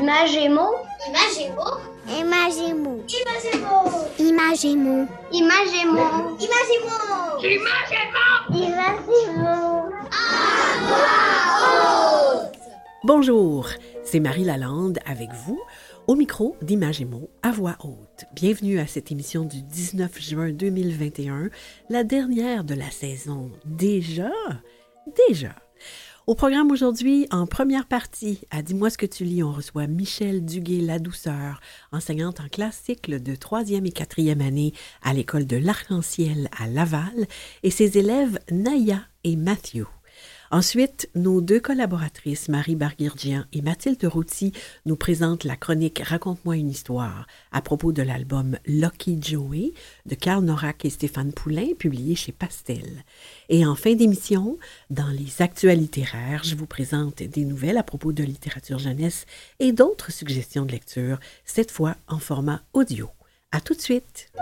Imagemo. Imagemo. Imagemo. Imagemo. Imagemo. Imagemo. Imagemo. Imagemo. Bonjour, c'est Marie Lalande avec vous au micro d'Imagemo à voix haute. Bienvenue à cette émission du 19 juin 2021, la dernière de la saison. Déjà? Déjà. Au programme aujourd'hui, en première partie, à Dis-moi ce que tu lis, on reçoit Michel Duguay-Ladouceur, enseignante en classe cycle de troisième et quatrième année à l'école de l'Arc-en-Ciel à Laval, et ses élèves Naya et Matthew. Ensuite, nos deux collaboratrices, Marie Barguirgian et Mathilde Routy, nous présentent la chronique Raconte-moi une histoire à propos de l'album Lucky Joey de Karl Norak et Stéphane Poulain, publié chez Pastel. Et en fin d'émission, dans les actualités rares, je vous présente des nouvelles à propos de littérature jeunesse et d'autres suggestions de lecture, cette fois en format audio. À tout de suite!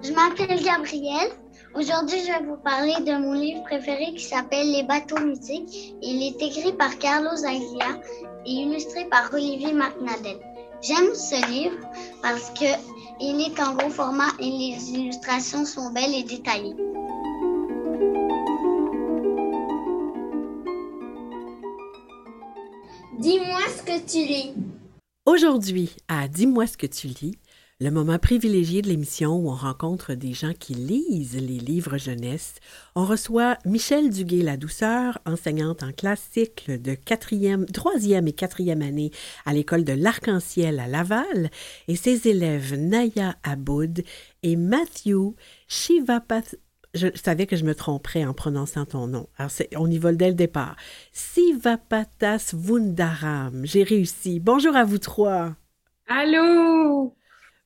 Je m'appelle Gabrielle. Aujourd'hui, je vais vous parler de mon livre préféré qui s'appelle Les bateaux mythiques. Il est écrit par Carlos Aglia et illustré par Olivier McNadel. J'aime ce livre parce que il est en gros format et les illustrations sont belles et détaillées. Dis-moi ce que tu lis. Aujourd'hui, à Dis-moi ce que tu lis, le moment privilégié de l'émission où on rencontre des gens qui lisent les livres jeunesse, on reçoit Michel Duguay-Ladouceur, enseignante en classe cycle de troisième et quatrième année à l'école de l'Arc-en-Ciel à Laval, et ses élèves Naya Aboud et Matthew Shivapath. Je savais que je me tromperais en prononçant ton nom. Alors, on y vole dès le départ. Sivapatas Vundaram. J'ai réussi. Bonjour à vous trois. Allô?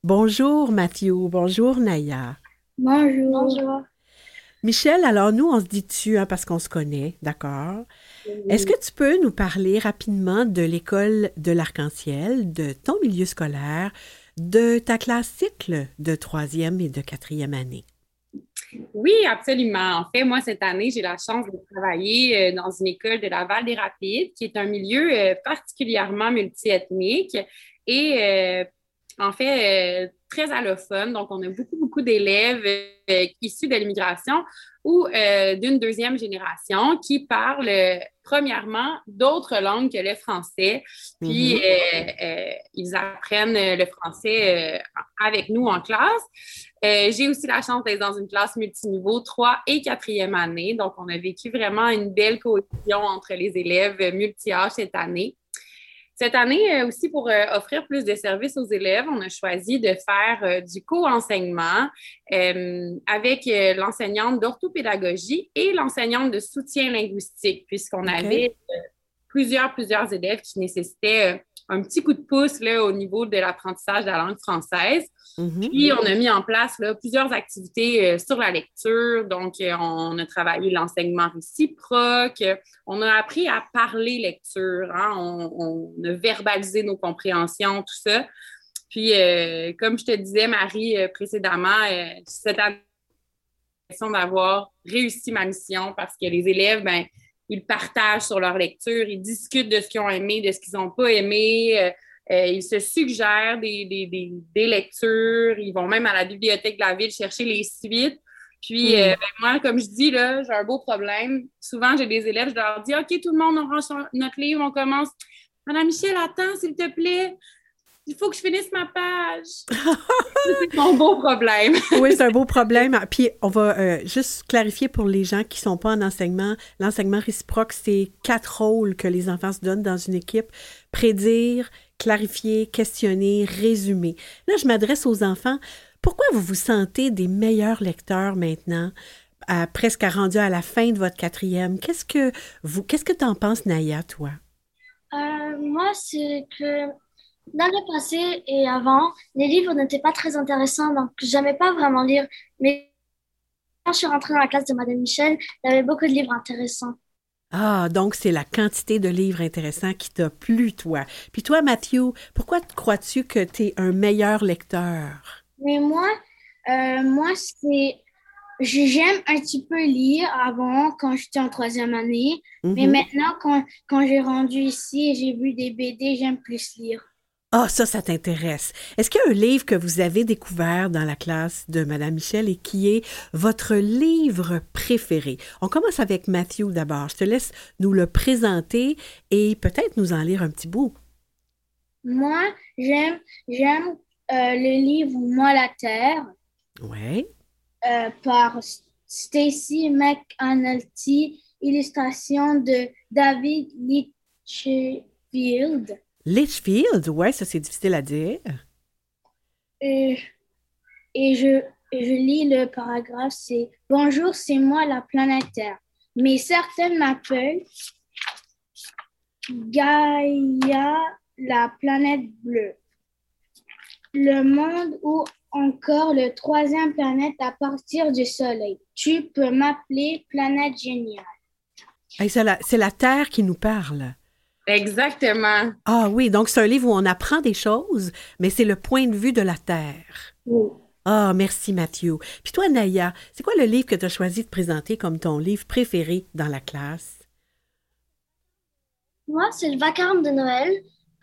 Bonjour Mathieu, bonjour Naya. Bonjour. Bonjour. Michel, alors nous, on se dit tu hein, parce qu'on se connaît, d'accord? Est-ce que tu peux nous parler rapidement de l'école de l'Arc-en-Ciel, de ton milieu scolaire, de ta classe cycle de troisième et de quatrième année? Oui, absolument. En fait, moi, cette année, j'ai la chance de travailler euh, dans une école de Laval des Rapides, qui est un milieu euh, particulièrement multiethnique et euh, en fait, euh, très allophone. Donc, on a beaucoup, beaucoup d'élèves euh, issus de l'immigration ou euh, d'une deuxième génération qui parlent, premièrement, d'autres langues que le français. Puis, Mhm. ils apprennent le français avec nous en classe. J'ai aussi la chance d'être dans une classe multiniveau 3 et 4e année. Donc, on a vécu vraiment une belle cohésion entre les élèves multi-âges cette année. Cette année euh, aussi, pour euh, offrir plus de services aux élèves, on a choisi de faire euh, du co-enseignement avec l'enseignante d'orthopédagogie et l'enseignante de soutien linguistique, puisqu'on avait plusieurs, plusieurs élèves qui nécessitaient un petit coup de pouce là, au niveau de l'apprentissage de la langue française. Mhm. Puis, on a mis en place là, plusieurs activités euh, sur la lecture. Donc, euh, on a travaillé l'enseignement réciproque. On a appris à parler lecture. hein. On, on a verbalisé nos compréhensions, tout ça. Puis, euh, comme je te disais, Marie, précédemment, cette année, d'avoir réussi ma mission parce que les élèves, ben, ils partagent sur leur lecture, ils discutent de ce qu'ils ont aimé, de ce qu'ils n'ont pas aimé. euh, euh, ils se suggèrent des, des, des, des lectures. Ils vont même à la bibliothèque de la ville chercher les suites. Puis, Mm. euh, ben, moi, comme je dis, là, j'ai un beau problème. Souvent, j'ai des élèves, je leur dis OK, tout le monde, on range notre livre, on commence. Madame Michel, attends, s'il te plaît. Il faut que je finisse ma page. c'est mon beau problème. Oui, c'est un beau problème. Puis, on va euh, juste clarifier pour les gens qui ne sont pas en enseignement. L'enseignement réciproque, c'est quatre rôles que les enfants se donnent dans une équipe. Prédire, clarifier, questionner, résumer. Là, je m'adresse aux enfants. Pourquoi vous vous sentez des meilleurs lecteurs maintenant, à, presque rendu à la fin de votre quatrième? Qu'est-ce que vous, qu'est-ce que t'en penses, Naya, toi? Euh, moi, c'est que dans le passé et avant, les livres n'étaient pas très intéressants, donc j'aimais pas vraiment lire. Mais quand je suis rentrée dans la classe de Madame Michel, il y avait beaucoup de livres intéressants. Ah, donc c'est la quantité de livres intéressants qui t'a plu, toi. Puis toi, Mathieu, pourquoi crois-tu que tu es un meilleur lecteur? Mais moi, euh, moi, c'est j'aime un petit peu lire avant, quand j'étais en troisième année. Mais Mhm. maintenant, quand, quand j'ai rendu ici et j'ai vu des BD, j'aime plus lire. Ah, ça, ça t'intéresse. Est-ce qu'il y a un livre que vous avez découvert dans la classe de Madame Michel et qui est votre livre préféré? On commence avec Matthew d'abord. Je te laisse nous le présenter et peut-être nous en lire un petit bout. Moi, j'aime j'aime euh, le livre Moi la Terre Ouais. euh, par Stacy McAnulty, illustration de David Litchfield. Litchfield, ouais, ça c'est difficile à dire. Et, et je, je lis le paragraphe, c'est Bonjour, c'est moi la planète Terre. Mais certaines m'appellent Gaïa, la planète bleue. Le monde ou encore le troisième planète à partir du Soleil. Tu peux m'appeler planète géniale. Hey, c'est la, c'est la Terre qui nous parle. Exactement. Ah oui, donc c'est un livre où on apprend des choses, mais c'est le point de vue de la Terre. Ah, merci Mathieu. Puis toi, Naya, c'est quoi le livre que tu as choisi de présenter comme ton livre préféré dans la classe? Moi, c'est le vacarme de Noël.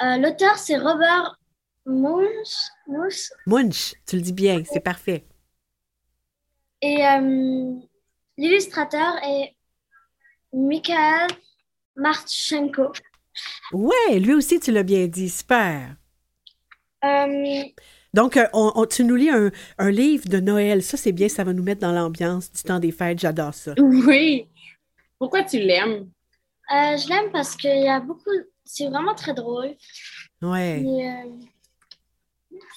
Euh, L'auteur, c'est Robert Munch. Munch? Munch, tu le dis bien, c'est parfait. Et euh, l'illustrateur est Mikhail Marchenko. Ouais, lui aussi, tu l'as bien dit, super. Euh, Donc, euh, on- on- tu nous lis un, un livre de Noël. Ça, c'est bien, ça va nous mettre dans l'ambiance du temps des fêtes. J'adore ça. Oui. Pourquoi tu l'aimes? euh, je l'aime parce qu'il y a beaucoup. C'est vraiment très drôle. Ouais, euh,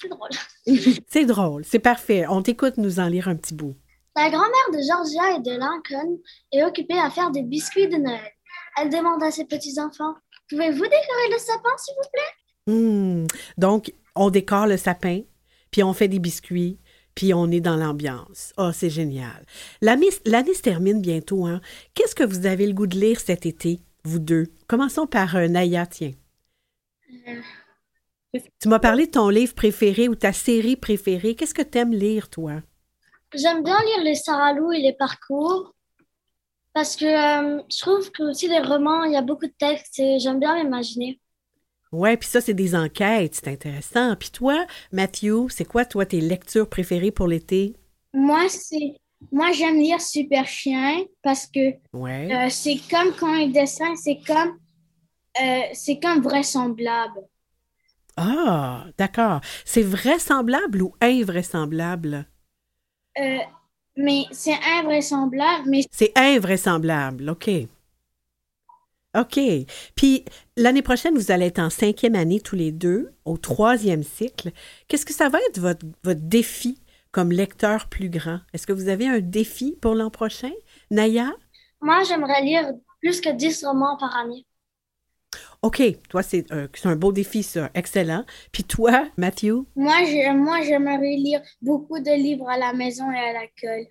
c'est drôle. c'est drôle, c'est parfait. On t'écoute nous en lire un petit bout. La grand-mère de Georgia et de Lincoln est occupée à faire des biscuits de Noël. Elle demande à ses petits-enfants Pouvez-vous décorer le sapin, s'il vous plaît? Hmm. Donc, on décore le sapin, puis on fait des biscuits, puis on est dans l'ambiance. Oh, c'est génial. L'année se termine bientôt. Hein? Qu'est-ce que vous avez le goût de lire cet été, vous deux? Commençons par euh, Naya, tiens. Tu m'as parlé de ton livre préféré ou ta série préférée. Qu'est-ce que tu aimes lire, toi? J'aime bien lire les Sarah Lou et les parcours parce que euh, je trouve que aussi les romans, il y a beaucoup de textes et j'aime bien m'imaginer. Ouais, puis ça, c'est des enquêtes, c'est intéressant. Puis toi, Matthew, c'est quoi, toi, tes lectures préférées pour l'été? Moi, c'est moi j'aime lire Super Chien parce que Ouais. euh, c'est comme quand il dessine, c'est comme euh, c'est comme vraisemblable. Ah, d'accord. C'est vraisemblable ou invraisemblable? Euh, mais c'est invraisemblable, mais C'est invraisemblable, OK. OK. Puis l'année prochaine, vous allez être en cinquième année tous les deux, au troisième cycle. Qu'est-ce que ça va être votre, votre défi comme lecteur plus grand? Est-ce que vous avez un défi pour l'an prochain? Naya? Moi, j'aimerais lire plus que 10 romans par année. OK. Toi, c'est c'est un beau défi, ça. Excellent. Puis toi, Matthew? moi moi j'aimerais lire beaucoup de livres à la maison et à l'école.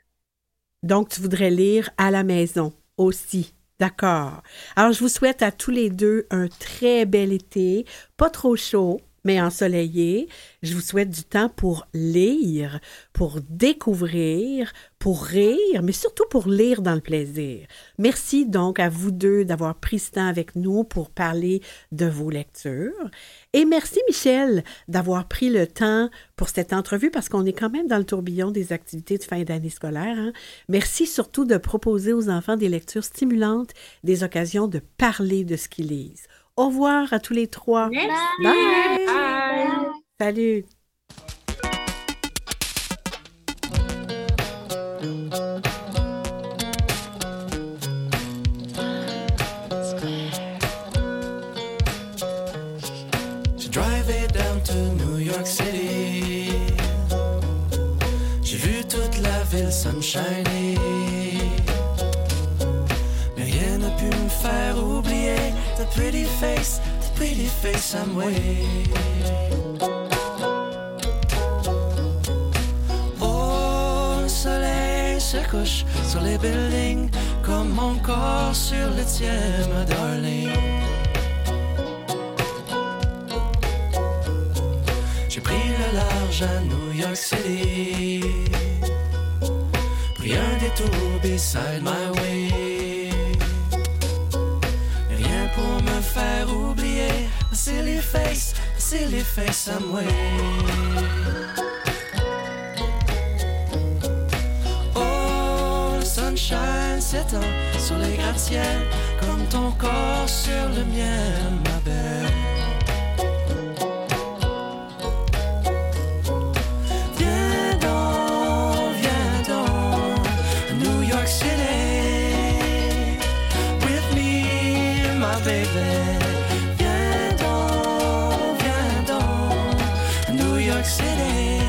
Donc, tu voudrais lire à la maison aussi. D'accord. Alors, je vous souhaite à tous les deux un très bel été, pas trop chaud, mais ensoleillé. Je vous souhaite du temps pour lire, pour découvrir, pour rire, mais surtout pour lire dans le plaisir. Merci donc à vous deux d'avoir pris ce temps avec nous pour parler de vos lectures. Et merci Michel d'avoir pris le temps pour cette entrevue parce qu'on est quand même dans le tourbillon des activités de fin d'année scolaire. hein. Merci surtout de proposer aux enfants des lectures stimulantes, des occasions de parler de ce qu'ils lisent. Au revoir à tous les trois. Merci. Bye. Bye. Salut. J'ai pretty face, pretty face I'm with. Oh, le soleil se couche sur les buildings comme mon corps sur le tien, ma darling. J'ai pris le large à New York City. Pris un détour beside my way. Faire oublier. Silly face, silly face, I'm way. Oh, sunshine s'étend sur les gratte-ciels comme ton corps sur le mien, ma belle. Viens donc, viens donc, à New York City, with me, my baby. York City.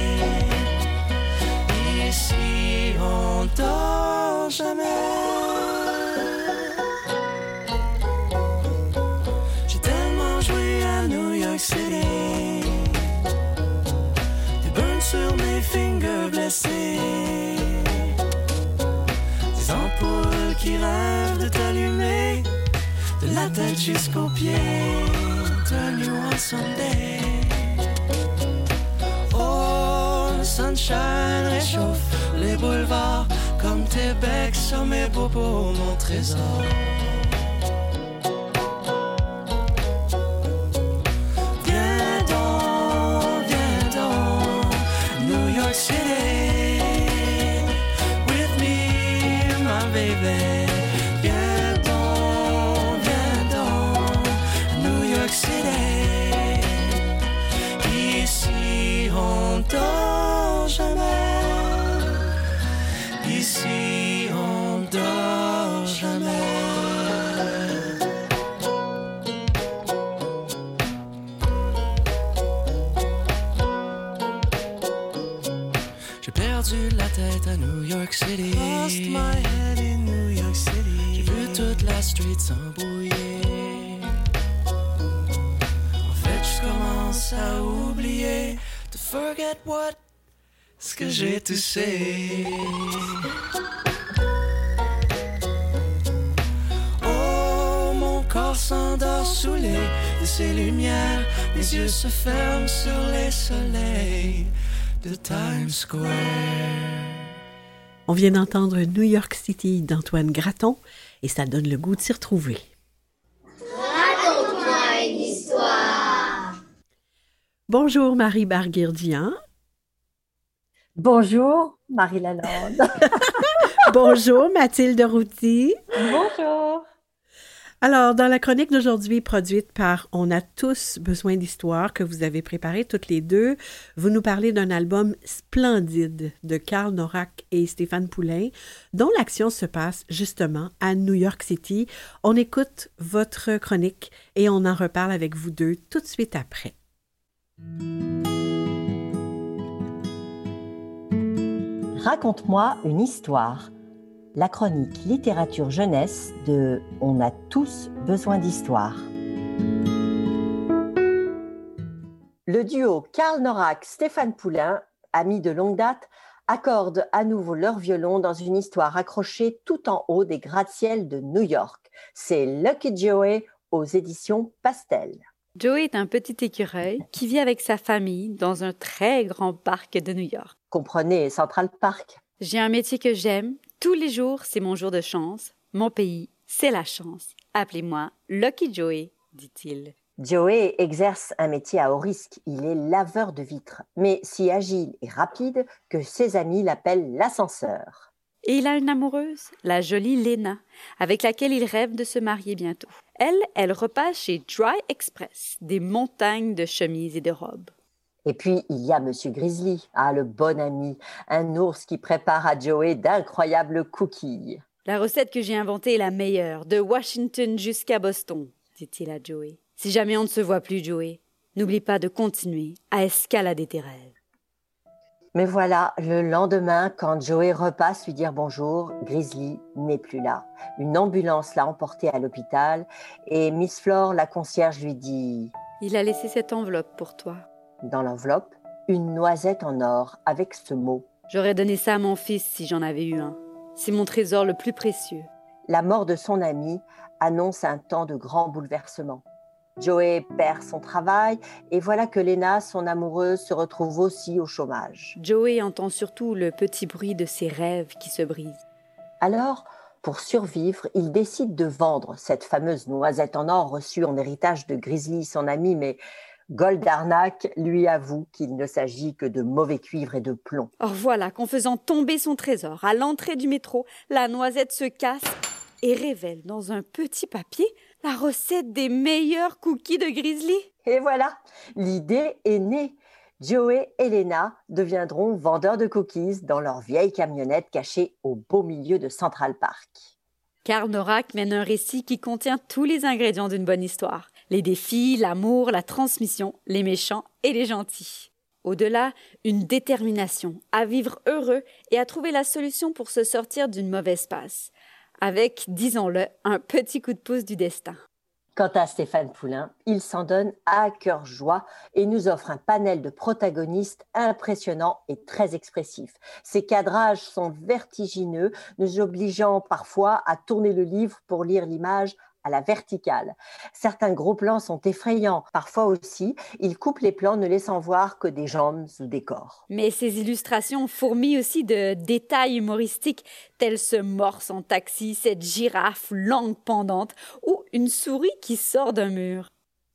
Ici, on dort jamais. J'ai tellement joué à New York City. Des burns sur mes fingers blessés. Des ampoules qui rêvent de t'allumer. De la tête jusqu'aux pieds. Turn you on. Sunshine réchauffe les boulevards. Comme tes becs sur mes bobos, mon trésor. Viens donc, viens donc, New York City, with me, my baby. Forget what? Ce que j'ai touché. Oh, mon corps s'endort sous les de ces lumières. Mes yeux se ferment sur les soleils de Times Square. On vient d'entendre New York City d'Antoine Gratton et ça donne le goût de s'y retrouver. Bonjour Marie Barguirdian. Bonjour, Marie Lalande. Bonjour Mathilde Routy. Bonjour. Alors, dans la chronique d'aujourd'hui produite par On a tous besoin d'histoire que vous avez préparée toutes les deux, vous nous parlez d'un album splendide de Karl Norak et Stéphane Poulain, dont l'action se passe justement à New York City. On écoute votre chronique et on en reparle avec vous deux tout de suite après. Raconte-moi une histoire. La chronique littérature jeunesse de On a tous besoin d'histoire. Le duo Karl Norak Stéphane Poulain, amis de longue date, accordent à nouveau leur violon dans une histoire accrochée tout en haut des gratte-ciels de New York. C'est Lucky Joey aux éditions Pastel. Joey est un petit écureuil qui vit avec sa famille dans un très grand parc de New York. Comprenez Central Park. J'ai un métier que j'aime. Tous les jours, c'est mon jour de chance. Mon pays, c'est la chance. Appelez-moi Lucky Joey, dit-il. Joey exerce un métier à haut risque. Il est laveur de vitres, mais si agile et rapide que ses amis l'appellent l'ascenseur. Et il a une amoureuse, la jolie Lena, avec laquelle il rêve de se marier bientôt. Elle, elle repasse chez Dry Express, des montagnes de chemises et de robes. Et puis, il y a Monsieur Grizzly, ah, le bon ami, un ours qui prépare à Joey d'incroyables cookies. La recette que j'ai inventée est la meilleure, de Washington jusqu'à Boston, dit-il à Joey. Si jamais on ne se voit plus, Joey, n'oublie pas de continuer à escalader tes rêves. Mais voilà, le lendemain, quand Joey repasse lui dire bonjour, Grizzly n'est plus là. Une ambulance l'a emporté à l'hôpital et Miss Flore, la concierge, lui dit Il a laissé cette enveloppe pour toi. dans l'enveloppe une noisette en or avec ce mot. J'aurais donné ça à mon fils si j'en avais eu un. C'est mon trésor le plus précieux. La mort de son ami annonce un temps de grand bouleversement. Joey perd son travail et voilà que Lena, son amoureuse, se retrouve aussi au chômage. Joey entend surtout le petit bruit de ses rêves qui se brisent. Alors, pour survivre, il décide de vendre cette fameuse noisette en or reçue en héritage de Grizzly, son ami, mais Goldarnak lui avoue qu'il ne s'agit que de mauvais cuivre et de plomb. Or voilà qu'en faisant tomber son trésor à l'entrée du métro, la noisette se casse et révèle dans un petit papier la recette des meilleurs cookies de Grizzly. Et voilà, l'idée est née. Joey et Lena deviendront vendeurs de cookies dans leur vieille camionnette cachée au beau milieu de Central Park. Karl Norak mène un récit qui contient tous les ingrédients d'une bonne histoire. Les défis, l'amour, la transmission, les méchants et les gentils. Au-delà, une détermination à vivre heureux et à trouver la solution pour se sortir d'une mauvaise passe. Avec, disons-le, un petit coup de pouce du destin. Quant à Stéphane Poulain, il s'en donne à cœur joie et nous offre un panel de protagonistes impressionnants et très expressifs. Ses cadrages sont vertigineux, nous obligeant parfois à tourner le livre pour lire l'image à la verticale. Certains gros plans sont effrayants. Parfois aussi, il coupe les plans ne laissant voir que des jambes ou des corps. Mais ces illustrations fourmillent aussi de détails humoristiques, tels ce morse en taxi, cette girafe langue pendante ou une souris qui sort d'un mur.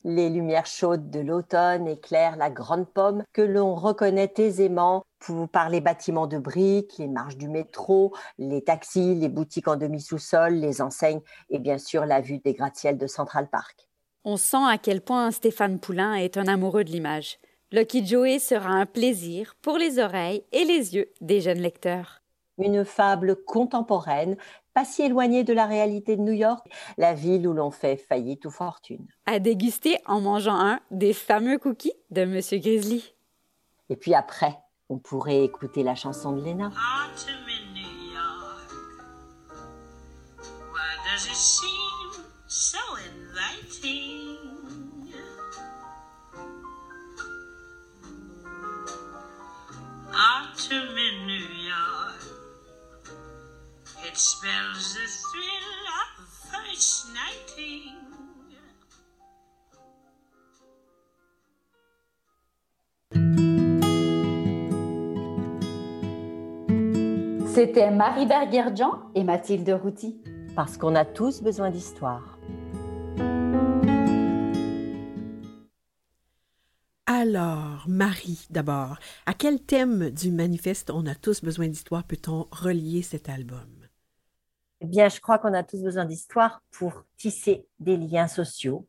Les lumières chaudes de l'automne éclairent la grande pomme que l'on reconnaît aisément par les bâtiments de briques, les marches du métro, les taxis, les boutiques en demi-sous-sol, les enseignes et bien sûr la vue des gratte-ciels de Central Park. On sent à quel point Stéphane Poulain est un amoureux de l'image. Lucky Joey sera un plaisir pour les oreilles et les yeux des jeunes lecteurs. Une fable contemporaine pas si éloigné de la réalité de New York, la ville où l'on fait faillite ou fortune. À déguster en mangeant un des fameux cookies de Monsieur Grizzly. Et puis après, on pourrait écouter la chanson de Lena. C'était Marie Berger-Jean et Mathilde Routy. Parce qu'on a tous besoin d'histoire. Alors, Marie, d'abord, à quel thème du manifeste On a tous besoin d'histoire peut-on relier cet album? Eh bien, je crois qu'on a tous besoin d'histoire pour tisser des liens sociaux.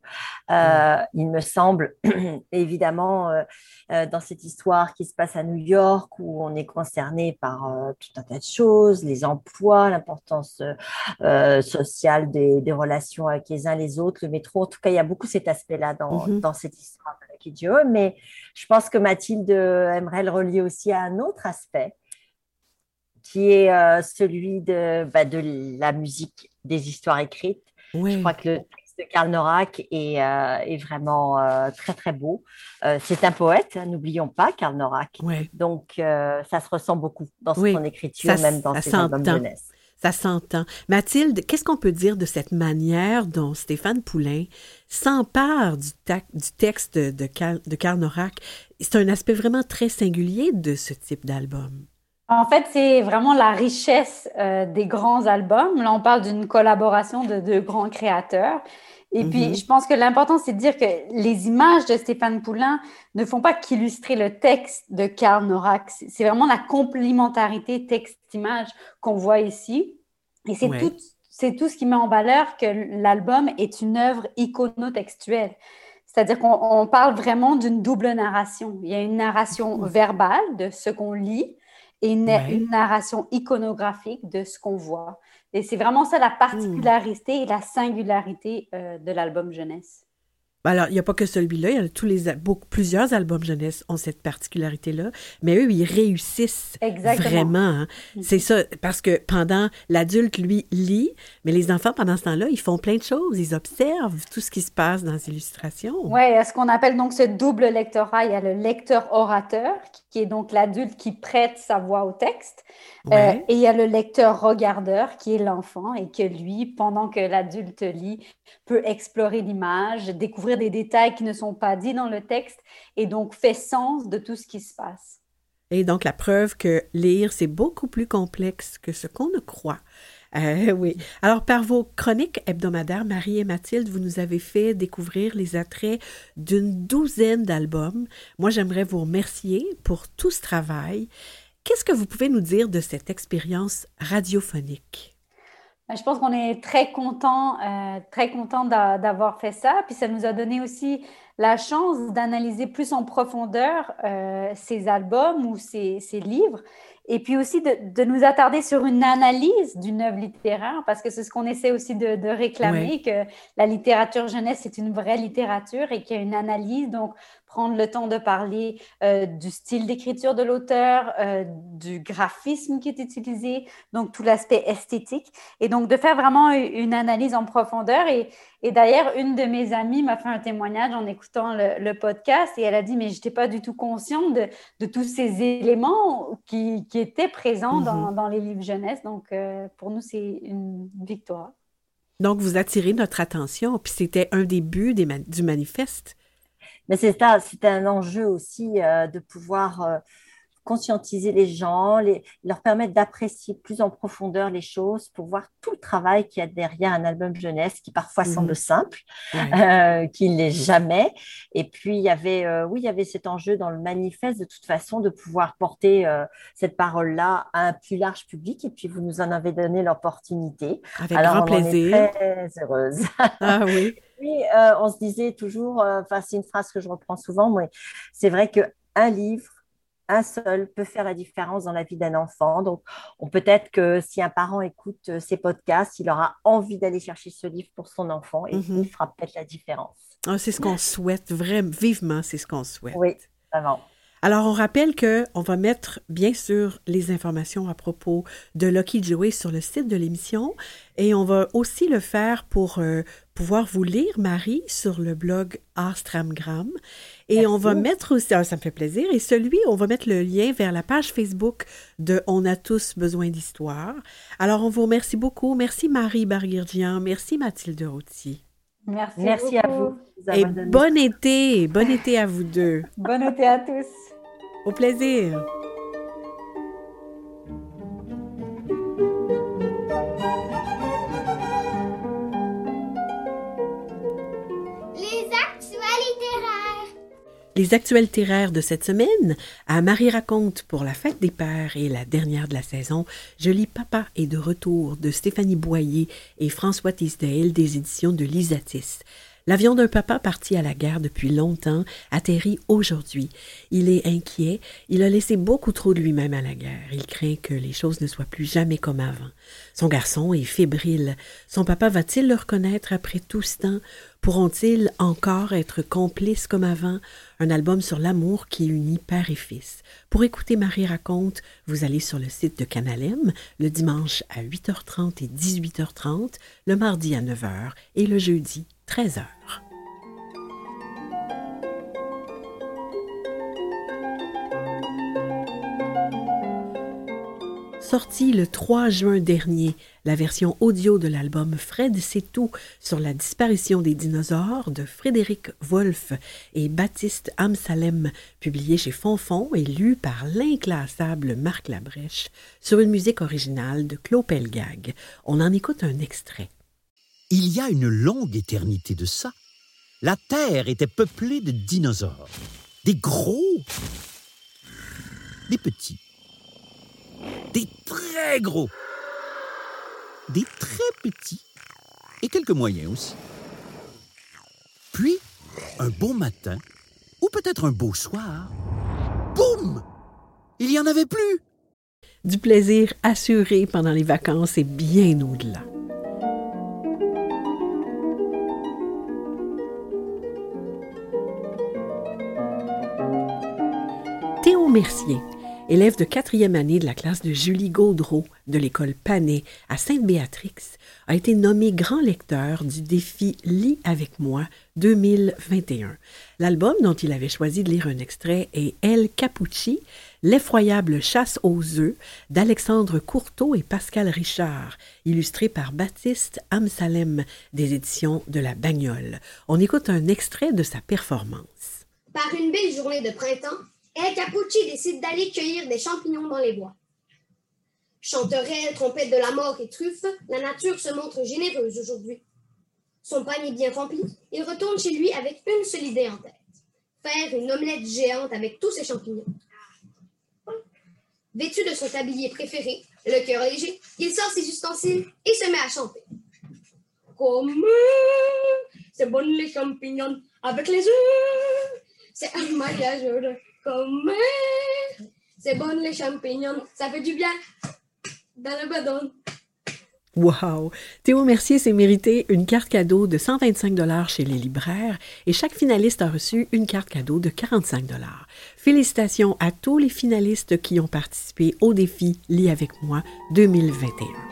Euh, il me semble, évidemment, euh, euh, dans cette histoire qui se passe à New York, où on est concerné par tout un tas de choses, les emplois, l'importance sociale des, relations avec les uns les autres, le métro. En tout cas, il y a beaucoup cet aspect-là dans, mm-hmm. dans cette histoire de Lucky Mais je pense que Mathilde aimerait le relier aussi à un autre aspect qui est euh, celui de, bah, de la musique des histoires écrites. Je crois que le texte de Karl Norak est, euh, est vraiment euh, très, très beau. c'est un poète, hein, n'oublions pas, Karl Norak. Donc, ça se ressent beaucoup dans son écriture, même dans ses albums jeunesse. Ça s'entend. Mathilde, qu'est-ce qu'on peut dire de cette manière dont Stéphane Poulain s'empare du, du, texte de Karl, de Karl Norak? C'est un aspect vraiment très singulier de ce type d'album. En fait, c'est vraiment la richesse euh, des grands albums. Là, on parle d'une collaboration de deux grands créateurs. Et puis, mm-hmm. je pense que l'important, c'est de dire que les images de Stéphane Poulain ne font pas qu'illustrer le texte de Karl Norak. C'est vraiment la complémentarité texte-image qu'on voit ici. Et c'est tout, c'est tout ce qui met en valeur que l'album est une œuvre iconotextuelle. C'est-à-dire qu'on parle vraiment d'une double narration. Il y a une narration mm-hmm. verbale de ce qu'on lit, et une, narration iconographique de ce qu'on voit. Et c'est vraiment ça la particularité et la singularité euh, de l'album jeunesse. Ben alors, il n'y a pas que celui-là, il y a tous les, beaucoup, plusieurs albums jeunesse ont cette particularité-là, mais eux, ils réussissent vraiment. Hein. Mm-hmm. C'est ça, parce que pendant, l'adulte, lui, lit, mais les enfants, pendant ce temps-là, ils font plein de choses, ils observent tout ce qui se passe dans les illustrations. Oui, ce qu'on appelle donc ce double lectorat, il y a le lecteur-orateur, qui est donc l'adulte qui prête sa voix au texte, euh, et il y a le lecteur-regardeur, qui est l'enfant, et que lui, pendant que l'adulte lit, peut explorer l'image, découvrir des détails qui ne sont pas dits dans le texte et donc fait sens de tout ce qui se passe. Et donc la preuve que lire, c'est beaucoup plus complexe que ce qu'on ne croit. Euh, oui. Alors, par vos chroniques hebdomadaires, Marie et Mathilde, vous nous avez fait découvrir les attraits d'une douzaine d'albums. Moi, j'aimerais vous remercier pour tout ce travail. Qu'est-ce que vous pouvez nous dire de cette expérience radiophonique? Ben, je pense qu'on est très content, euh, très content d'avoir fait ça. Puis ça nous a donné aussi la chance d'analyser plus en profondeur euh, ces albums ou ces, ces livres et puis aussi de, nous attarder sur une analyse d'une œuvre littéraire, parce que c'est ce qu'on essaie aussi de, réclamer, que la littérature jeunesse, c'est une vraie littérature et qu'il y a une analyse. Donc, prendre le temps de parler euh, du style d'écriture de l'auteur, euh, du graphisme qui est utilisé, donc tout l'aspect esthétique, et donc de faire vraiment une analyse en profondeur. Et, et d'ailleurs, une de mes amies m'a fait un témoignage en écoutant le, podcast et elle a dit, mais je n'étais pas du tout consciente de, de, tous ces éléments qui, qui étaient présents dans, mm-hmm. dans, les livres jeunesse. Donc, euh, pour nous, c'est une victoire. Donc, vous attirez notre attention, puis c'était un des buts des du manifeste. Mais c'est ça, c'est un enjeu aussi euh, de pouvoir euh, conscientiser les gens, les, leur permettre d'apprécier plus en profondeur les choses pour voir tout le travail qu'il y a derrière un album jeunesse qui parfois mmh. semble simple, euh, qui ne l'est jamais. Et puis, il y avait, euh, oui, il y avait cet enjeu dans le manifeste de toute façon de pouvoir porter euh, cette parole-là à un plus large public. Et puis, vous nous en avez donné l'opportunité. Avec Alors, grand on plaisir. est très heureuse. Ah oui. Oui, on se disait toujours, enfin, c'est une phrase que je reprends souvent, mais c'est vrai qu'un livre, un seul peut faire la différence dans la vie d'un enfant. Donc, on peut-être que si un parent écoute euh, ces podcasts, il aura envie d'aller chercher ce livre pour son enfant et mhm. il fera peut-être la différence. Ah, c'est ce qu'on souhaite, vraiment, vivement, c'est ce qu'on souhaite. Oui, vraiment. Alors, on rappelle que on va mettre bien sûr les informations à propos de Lucky Joey sur le site de l'émission et on va aussi le faire pour euh, pouvoir vous lire, Marie, sur le blog Astramgram. Et on va mettre aussi, ah, ça me fait plaisir, et celui, on va mettre le lien vers la page Facebook de On a tous besoin d'histoire. Alors, on vous remercie beaucoup. Merci Marie Barguirdian. Merci Mathilde Routier. Merci, Merci à vous. Et bon été, bon été à vous deux. bon été à tous. Au plaisir. Les actuels littéraires de cette semaine, à Marie raconte pour la fête des pères et la dernière de la saison, Je lis Papa est de retour de Stéphanie Boyer et François Tisdale des éditions de Lisatis. L'avion d'un papa parti à la guerre depuis longtemps atterrit aujourd'hui. Il est inquiet, il a laissé beaucoup trop de lui-même à la guerre. Il craint que les choses ne soient plus jamais comme avant. Son garçon est fébrile. Son papa va-t-il le reconnaître après tout ce temps? Pourront-ils encore être complices comme avant? Un album sur l'amour qui unit père et fils. Pour écouter Marie raconte, vous allez sur le site de Canalem le dimanche à 8h30 et 18h30, le mardi à 9h et le jeudi 13h. Sorti le 3 juin dernier, la version audio de l'album Fred c'est tout sur la disparition des dinosaures de Frédéric Wolff et Baptiste Amsalem, publié chez Fonfon et lu par l'inclassable Marc Labrèche sur une musique originale de Claude Pelgag. On en écoute un extrait. Il y a une longue éternité de ça, la Terre était peuplée de dinosaures. Des gros, des petits, des très gros, des très petits et quelques moyens aussi. Puis, un beau matin, ou peut-être un beau soir, boum Il n'y en avait plus Du plaisir assuré pendant les vacances et bien au-delà. Mercier. élève de quatrième année de la classe de Julie Gaudreau de l'école Panet à Sainte-Béatrix, a été nommé grand lecteur du défi Lis avec moi 2021. L'album dont il avait choisi de lire un extrait est El Capucci, L'effroyable chasse aux œufs d'Alexandre Courteau et Pascal Richard, illustré par Baptiste Amsalem des éditions de La Bagnole. On écoute un extrait de sa performance. Par une belle journée de printemps, El Capucci décide d'aller cueillir des champignons dans les bois. Chanterelle, trompette de la mort et truffe, la nature se montre généreuse aujourd'hui. Son panier bien rempli, il retourne chez lui avec une seule idée en tête. Faire une omelette géante avec tous ses champignons. Vêtu de son tablier préféré, le cœur léger, il sort ses ustensiles et se met à chanter. Comme c'est bon les champignons avec les œufs. C'est un mariage. C'est bon les champignons, ça fait du bien dans le badon. Wow! Théo Mercier s'est mérité une carte cadeau de 125 dollars chez les libraires et chaque finaliste a reçu une carte cadeau de 45 dollars. Félicitations à tous les finalistes qui ont participé au défi Lis avec moi 2021.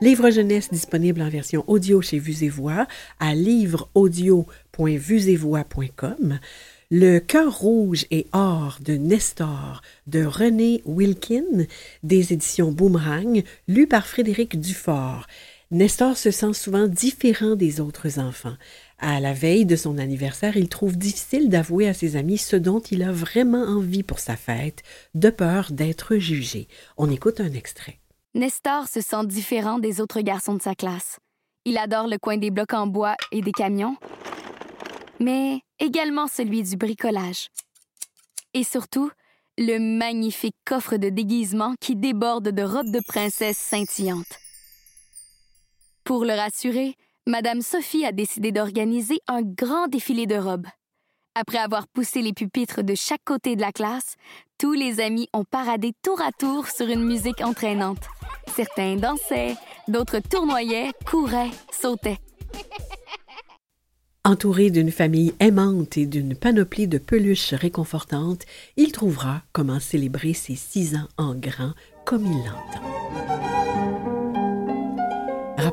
Livre jeunesse disponible en version audio chez Vues et Voix à Le cœur rouge et or de Nestor de René Wilkin des éditions Boomerang, lu par Frédéric Dufort. Nestor se sent souvent différent des autres enfants. À la veille de son anniversaire, il trouve difficile d'avouer à ses amis ce dont il a vraiment envie pour sa fête, de peur d'être jugé. On écoute un extrait. Nestor se sent différent des autres garçons de sa classe. Il adore le coin des blocs en bois et des camions, mais également celui du bricolage. Et surtout, le magnifique coffre de déguisement qui déborde de robes de princesse scintillantes. Pour le rassurer, Madame Sophie a décidé d'organiser un grand défilé de robes. Après avoir poussé les pupitres de chaque côté de la classe, tous les amis ont paradé tour à tour sur une musique entraînante. Certains dansaient, d'autres tournoyaient, couraient, sautaient. Entouré d'une famille aimante et d'une panoplie de peluches réconfortantes, il trouvera comment célébrer ses six ans en grand comme il l'entend.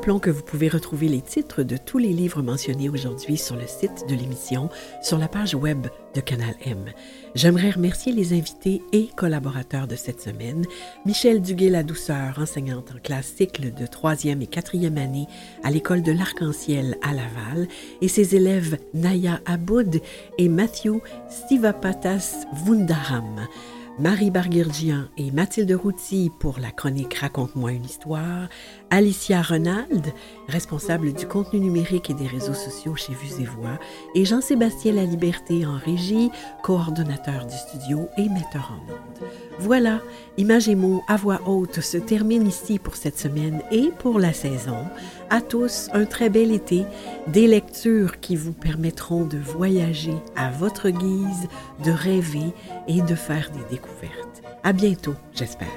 Que vous pouvez retrouver les titres de tous les livres mentionnés aujourd'hui sur le site de l'émission, sur la page web de Canal M. J'aimerais remercier les invités et collaborateurs de cette semaine. Michel Duguay-La-Douceur, enseignante en classe cycle de troisième et quatrième année à l'école de l'Arc-en-Ciel à Laval, et ses élèves Naya Aboud et Matthew Sivapatas Vundaram. Marie Barguirgian et Mathilde Routy pour la chronique Raconte-moi une histoire, Alicia Renald, responsable du contenu numérique et des réseaux sociaux chez Vues et Voix, et Jean-Sébastien Laliberté en régie, coordonnateur du studio et metteur en ondes. Voilà, Images et mots à voix haute se termine ici pour cette semaine et pour la saison. À tous, un très bel été, des lectures qui vous permettront de voyager à votre guise, de rêver et de faire des découvertes. À bientôt, j'espère.